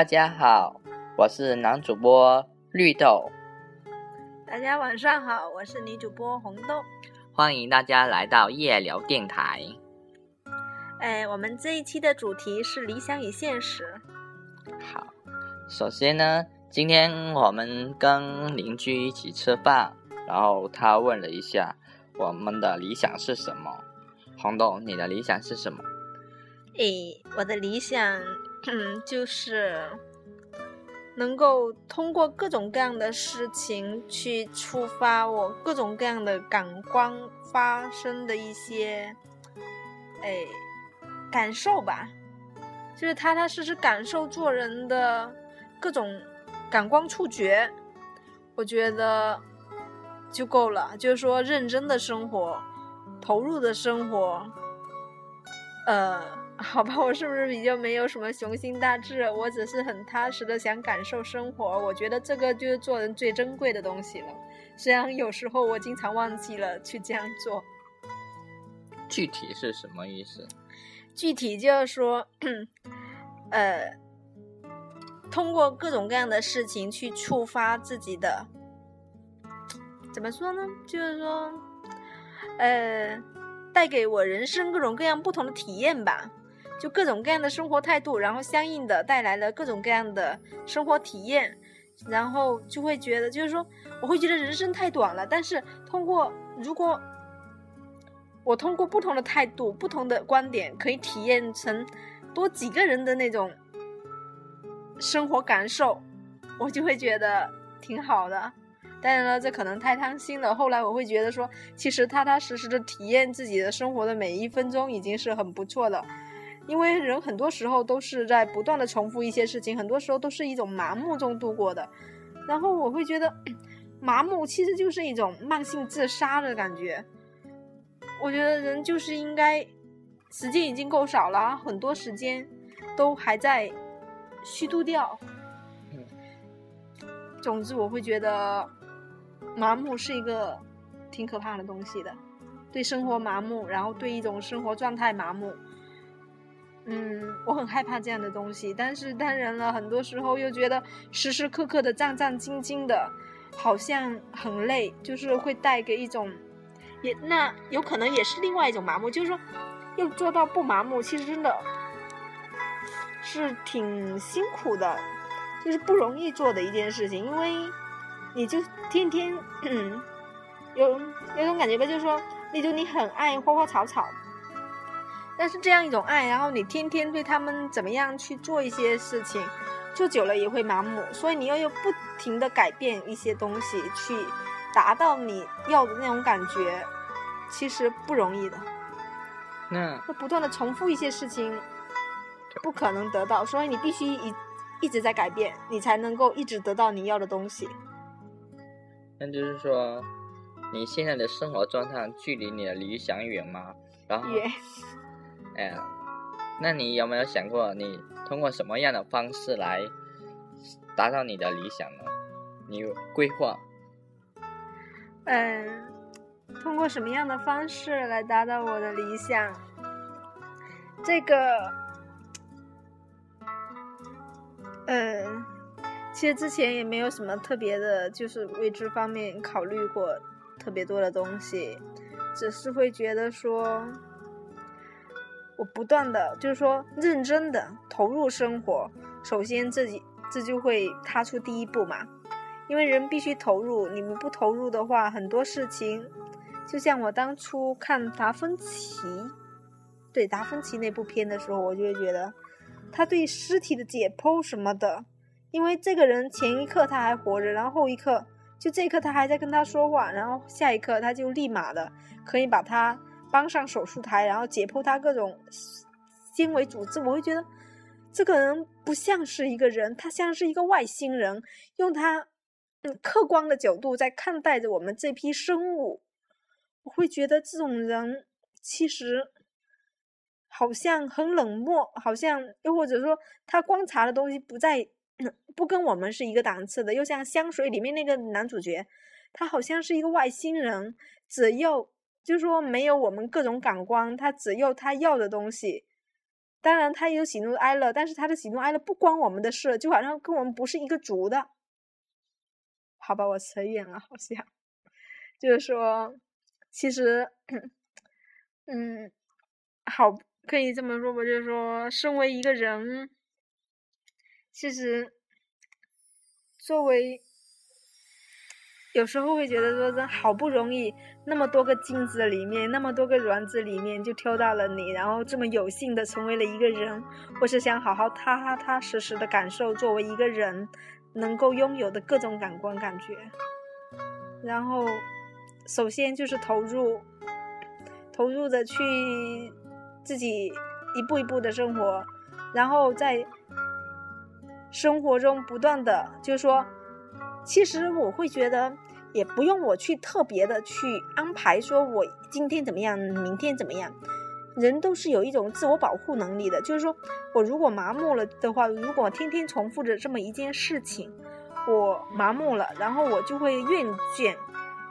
大家好，我是男主播绿豆。大家晚上好，我是女主播红豆。欢迎大家来到夜聊电台。哎，我们这一期的主题是理想与现实。好，首先呢，今天我们跟邻居一起吃饭，然后他问了一下我们的理想是什么。红豆，你的理想是什么？诶，我的理想，嗯，就是能够通过各种各样的事情去触发我各种各样的感官发生的一些，哎，感受吧，就是踏踏实实感受做人的各种感官触觉，我觉得就够了。就是说，认真的生活，投入的生活，呃。好吧，我是不是比较没有什么雄心大志？我只是很踏实的想感受生活。我觉得这个就是做人最珍贵的东西了。虽然有时候我经常忘记了去这样做。具体是什么意思？具体就是说，呃，通过各种各样的事情去触发自己的，怎么说呢？就是说，呃，带给我人生各种各样不同的体验吧。就各种各样的生活态度，然后相应的带来了各种各样的生活体验，然后就会觉得，就是说，我会觉得人生太短了。但是通过，如果我通过不同的态度、不同的观点，可以体验成多几个人的那种生活感受，我就会觉得挺好的。当然了，这可能太贪心了。后来我会觉得说，其实踏踏实实的体验自己的生活的每一分钟，已经是很不错的。因为人很多时候都是在不断的重复一些事情，很多时候都是一种麻木中度过的。然后我会觉得，麻木其实就是一种慢性自杀的感觉。我觉得人就是应该，时间已经够少了，很多时间都还在虚度掉。总之，我会觉得麻木是一个挺可怕的东西的，对生活麻木，然后对一种生活状态麻木。嗯，我很害怕这样的东西，但是当然了，很多时候又觉得时时刻刻的战战兢兢的，好像很累，就是会带给一种，也那有可能也是另外一种麻木，就是说，要做到不麻木，其实真的是挺辛苦的，就是不容易做的一件事情，因为你就天天 有有种感觉吧，就是说，例如你很爱花花草草。但是这样一种爱，然后你天天对他们怎么样去做一些事情，做久了也会麻木。所以你要又不停的改变一些东西，去达到你要的那种感觉，其实不容易的。那不断的重复一些事情，不可能得到。所以你必须一一直在改变，你才能够一直得到你要的东西。那就是说，你现在的生活状态距离你的理想远吗？然后。那你有没有想过，你通过什么样的方式来达到你的理想呢？你规划？嗯，通过什么样的方式来达到我的理想？这个，嗯，其实之前也没有什么特别的，就是为这方面考虑过特别多的东西，只是会觉得说。我不断的就是说认真的投入生活，首先自己这就会踏出第一步嘛，因为人必须投入，你们不投入的话，很多事情，就像我当初看达芬奇，对达芬奇那部片的时候，我就会觉得他对尸体的解剖什么的，因为这个人前一刻他还活着，然后后一刻就这一刻他还在跟他说话，然后下一刻他就立马的可以把他。搬上手术台，然后解剖他各种纤维组织，我会觉得这个人不像是一个人，他像是一个外星人，用他客观的角度在看待着我们这批生物。我会觉得这种人其实好像很冷漠，好像又或者说他观察的东西不在不跟我们是一个档次的，又像香水里面那个男主角，他好像是一个外星人，只要。就是说，没有我们各种感官，他只要他要的东西，当然他有喜怒哀乐，但是他的喜怒哀乐不关我们的事，就好像跟我们不是一个族的。好吧，我扯远了，好像就是说，其实，嗯，好，可以这么说吧，就是说，身为一个人，其实作为。有时候会觉得说，真好不容易那么多个精子里面，那么多个卵子里面就挑到了你，然后这么有幸的成为了一个人，我是想好好踏踏实实的感受作为一个人能够拥有的各种感官感觉。然后，首先就是投入，投入的去自己一步一步的生活，然后在生活中不断的就是说。其实我会觉得，也不用我去特别的去安排，说我今天怎么样，明天怎么样。人都是有一种自我保护能力的，就是说我如果麻木了的话，如果天天重复着这么一件事情，我麻木了，然后我就会厌倦，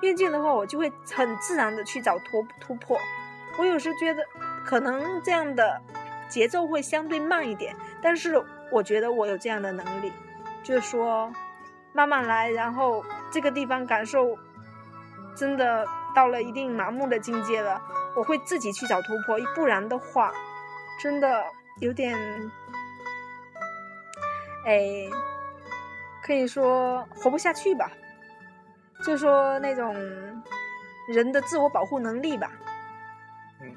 厌倦的话，我就会很自然的去找突突破。我有时觉得，可能这样的节奏会相对慢一点，但是我觉得我有这样的能力，就是说。慢慢来，然后这个地方感受真的到了一定麻木的境界了，我会自己去找突破，不然的话，真的有点，哎，可以说活不下去吧，就说那种人的自我保护能力吧。嗯，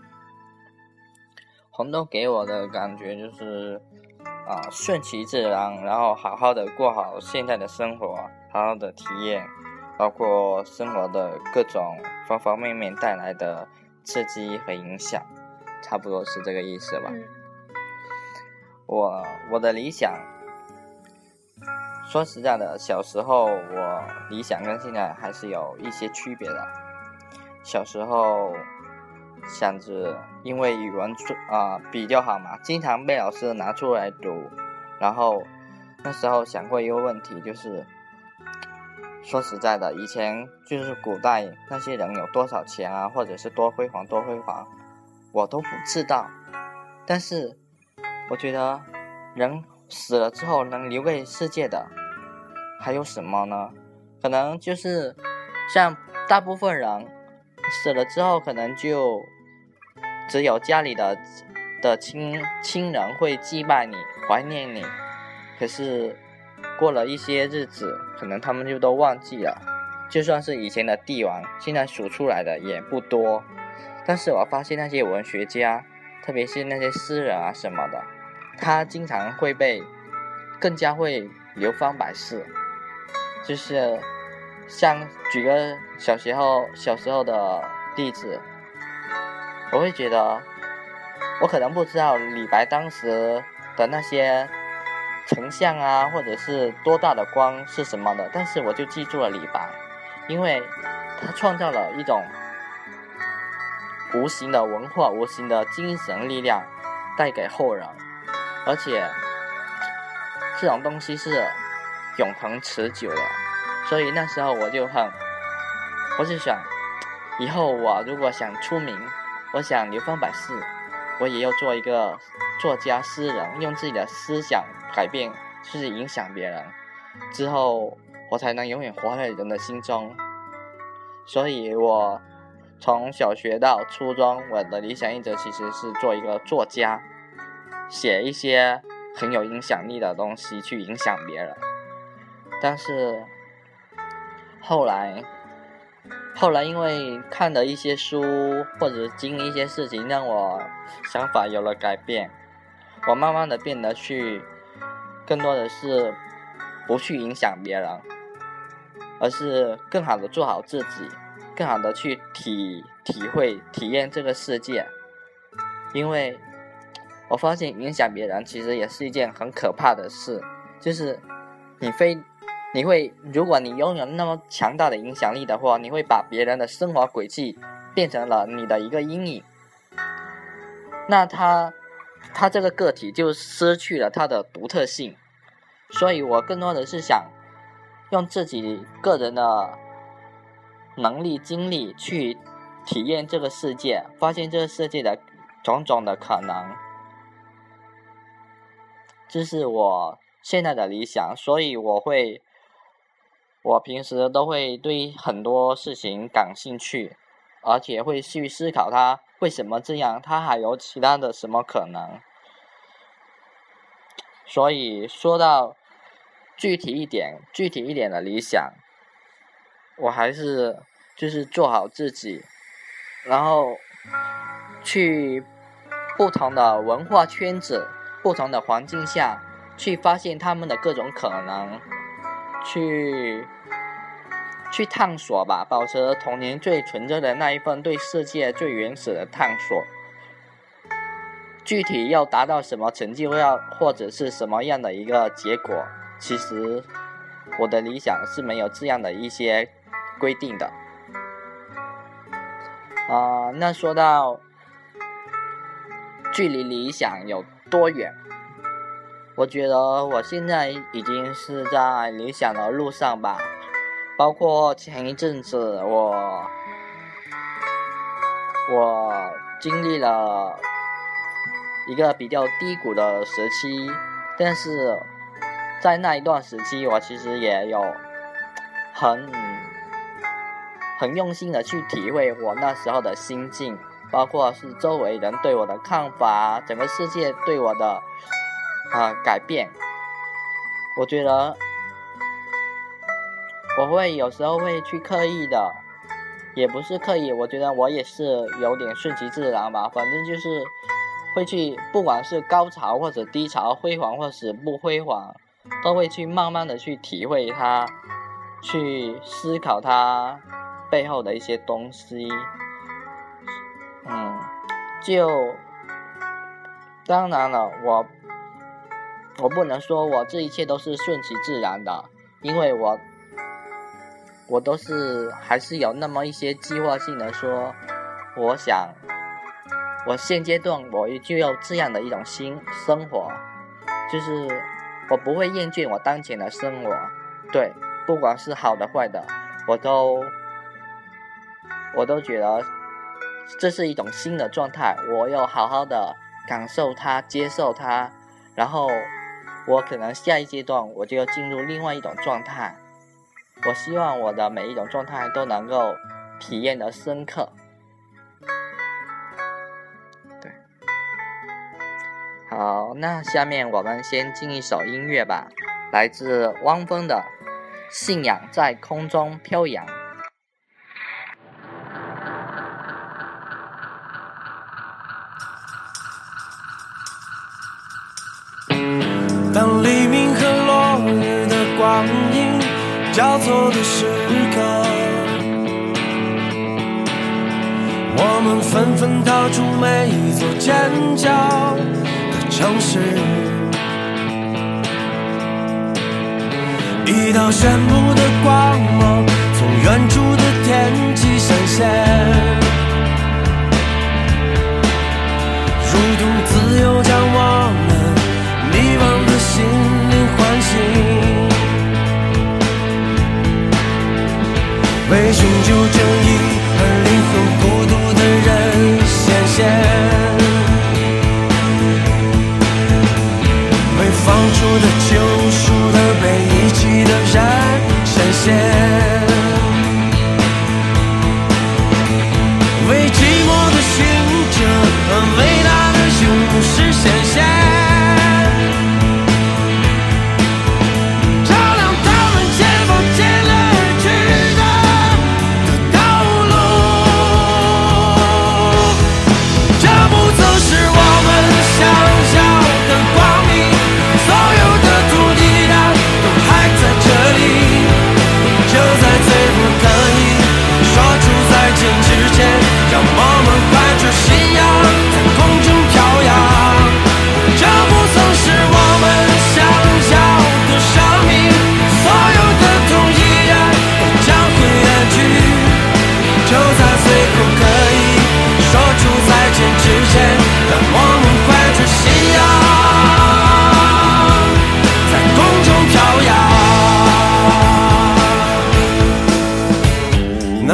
红豆给我的感觉就是。啊，顺其自然，然后好好的过好现在的生活，好好的体验，包括生活的各种方方面面带来的刺激和影响，差不多是这个意思吧。我我的理想，说实在的，小时候我理想跟现在还是有一些区别的。小时候。想着，因为语文啊比较好嘛，经常被老师拿出来读。然后那时候想过一个问题，就是说实在的，以前就是古代那些人有多少钱啊，或者是多辉煌多辉煌，我都不知道。但是我觉得，人死了之后能留给世界的还有什么呢？可能就是像大部分人死了之后，可能就。只有家里的的亲亲人会祭拜你、怀念你，可是过了一些日子，可能他们就都忘记了。就算是以前的帝王，现在数出来的也不多。但是我发现那些文学家，特别是那些诗人啊什么的，他经常会被更加会流芳百世。就是像举个小时候小时候的例子。我会觉得，我可能不知道李白当时的那些丞相啊，或者是多大的官是什么的，但是我就记住了李白，因为他创造了一种无形的文化、无形的精神力量，带给后人，而且这种东西是永恒持久的，所以那时候我就很，我就想，以后我如果想出名。我想流芳百世，我也要做一个作家、诗人，用自己的思想改变，去影响别人，之后我才能永远活在人的心中。所以，我从小学到初中，我的理想一直其实是做一个作家，写一些很有影响力的东西去影响别人。但是后来。后来因为看的一些书或者经历一些事情，让我想法有了改变。我慢慢的变得去，更多的是不去影响别人，而是更好的做好自己，更好的去体体会体验这个世界。因为我发现影响别人其实也是一件很可怕的事，就是你非。你会，如果你拥有那么强大的影响力的话，你会把别人的生活轨迹变成了你的一个阴影，那他，他这个个体就失去了他的独特性。所以我更多的是想用自己个人的能力、精力去体验这个世界，发现这个世界的种种的可能，这是我现在的理想，所以我会，我平时都会对很多事情感兴趣，而且会去思考它为什么这样，它还有其他的什么可能。所以说到具体一点、具体一点的理想，我还是就是做好自己，然后去不同的文化圈子、不同的环境下去发现他们的各种可能，去去探索吧，保持童年最纯真的那一份对世界最原始的探索。具体要达到什么成绩，要或者是什么样的一个结果，其实我的理想是没有这样的一些规定的。啊，那说到距离理想有多远，我觉得我现在已经是在理想的路上吧。包括前一阵子，我我经历了。一个比较低谷的时期，但是在那一段时期，我其实也有很很用心的去体会我那时候的心境，包括是周围人对我的看法，整个世界对我的啊改变。我觉得我会有时候会去刻意的，也不是刻意，我觉得我也是有点顺其自然吧，反正就是。会去，不管是高潮或者低潮，辉煌或是不辉煌，都会去慢慢的去体会它，去思考它背后的一些东西。嗯，就当然了，我我不能说我这一切都是顺其自然的，因为我我都是还是有那么一些计划性的说，我想。我现阶段我就要这样的一种新生活，就是我不会厌倦我当前的生活，对，不管是好的坏的，我都我都觉得这是一种新的状态，我要好好的感受它，接受它，然后我可能下一阶段我就要进入另外一种状态，我希望我的每一种状态都能够体验的深刻。对好，那下面我们先进一首音乐吧，来自汪峰的《信仰在空中飘扬》。城市，一道炫目的光芒从远处的天际闪现，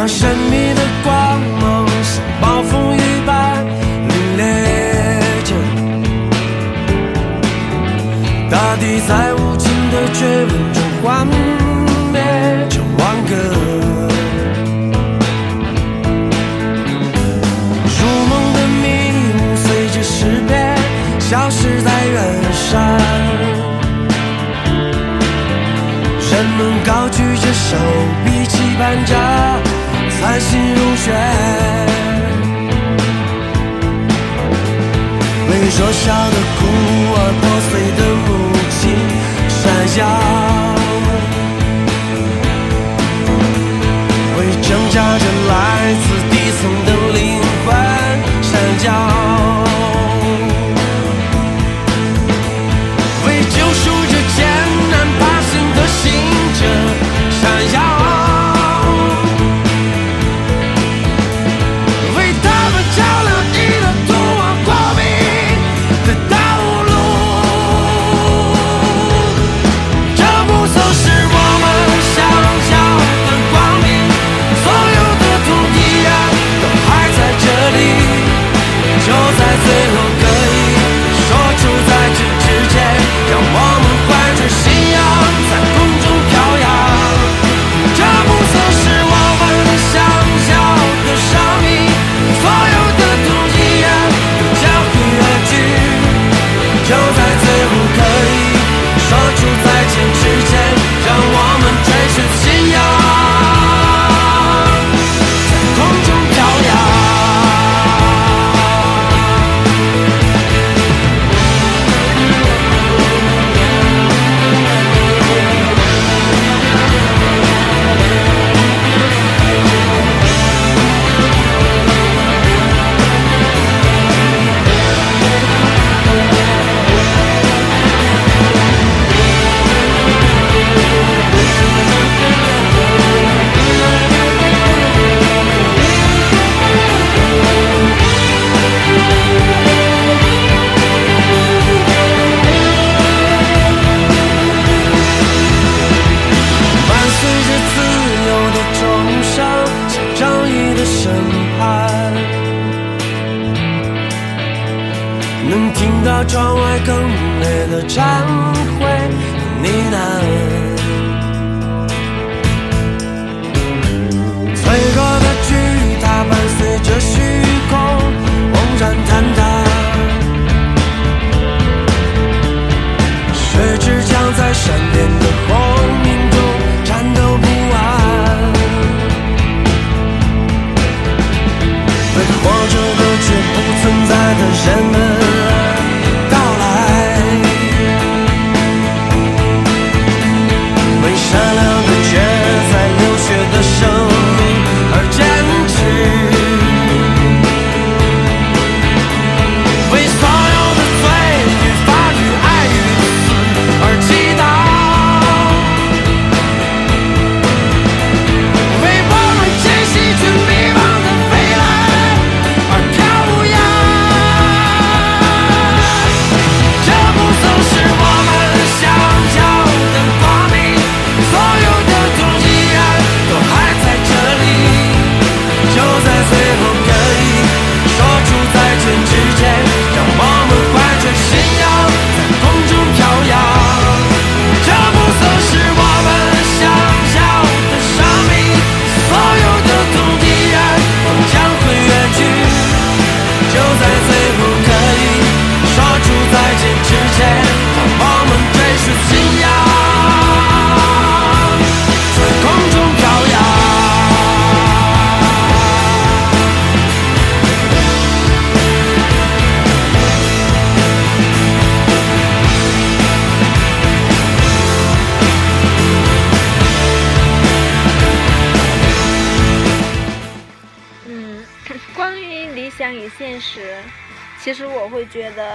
神秘的光芒像暴风雨般凛冽着大地在无尽的追问中幻灭成网格如梦的迷雾随着诗篇消失在远山。人们高举着手臂期盼着才心如雪，为弱小的孤儿破碎的母亲闪耀，为挣扎着来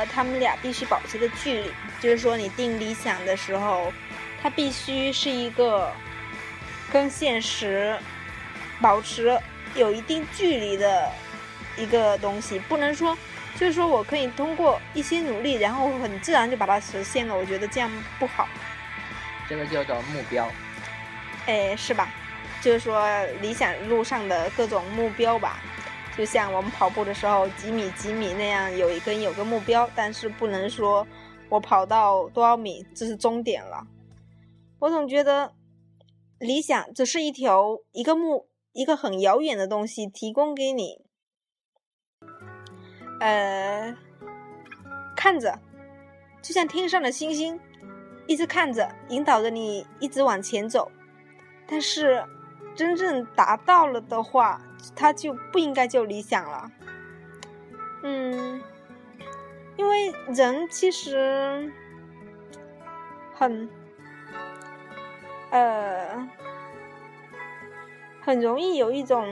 他们俩必须保持的距离，就是说你定理想的时候，它必须是一个跟现实保持有一定距离的一个东西，不能说就是说我可以通过一些努力，然后很自然就把它实现了，我觉得这样不好。这个叫做目标。哎，是吧？就是说理想路上的各种目标吧，就像我们跑步的时候几米几米那样，有一根有个目标，但是不能说我跑到多少米这是终点了。我总觉得理想只是一条一个目一个很遥远的东西，提供给你，呃，看着，就像天上的星星，一直看着，引导着你一直往前走。但是真正达到了的话，它就不应该叫理想了。嗯，因为人其实很呃很容易有一种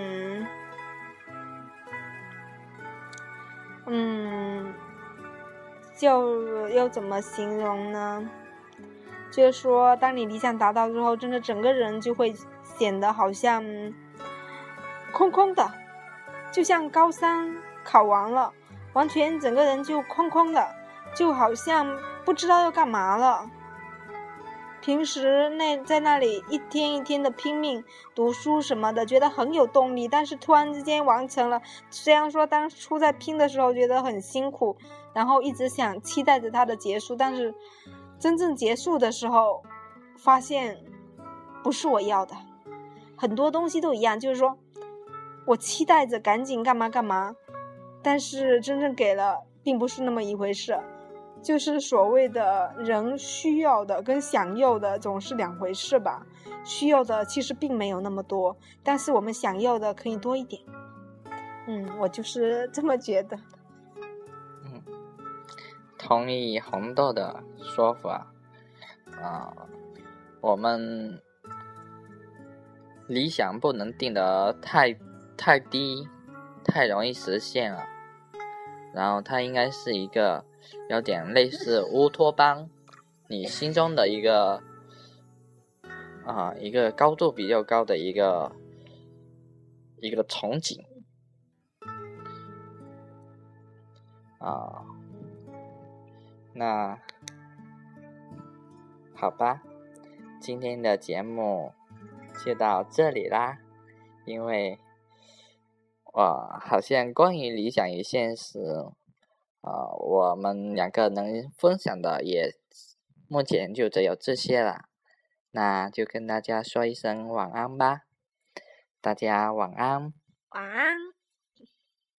嗯，就要怎么形容呢？就是说，当你理想达到之后，真的整个人就会显得好像空空的，就像高三考完了，完全整个人就空空的，就好像不知道要干嘛了。平时那在那里一天一天的拼命读书什么的，觉得很有动力，但是突然之间完成了，虽然说当初在拼的时候觉得很辛苦，然后一直想期待着它的结束，但是。真正结束的时候，发现不是我要的，很多东西都一样，就是说我期待着赶紧干嘛干嘛，但是真正给了，并不是那么一回事，就是所谓的人需要的跟想要的总是两回事吧，需要的其实并没有那么多，但是我们想要的可以多一点，嗯，我就是这么觉得。同意红豆的说法，啊，我们理想不能定得太太低，太容易实现了。然后它应该是一个有点类似乌托邦，你心中的一个啊一个高度比较高的一个一个憧憬啊。那好吧，今天的节目就到这里啦。因为，我好像关于理想与现实，啊，我们两个能分享的也目前就只有这些了。那就跟大家说一声晚安吧，大家晚安。晚安。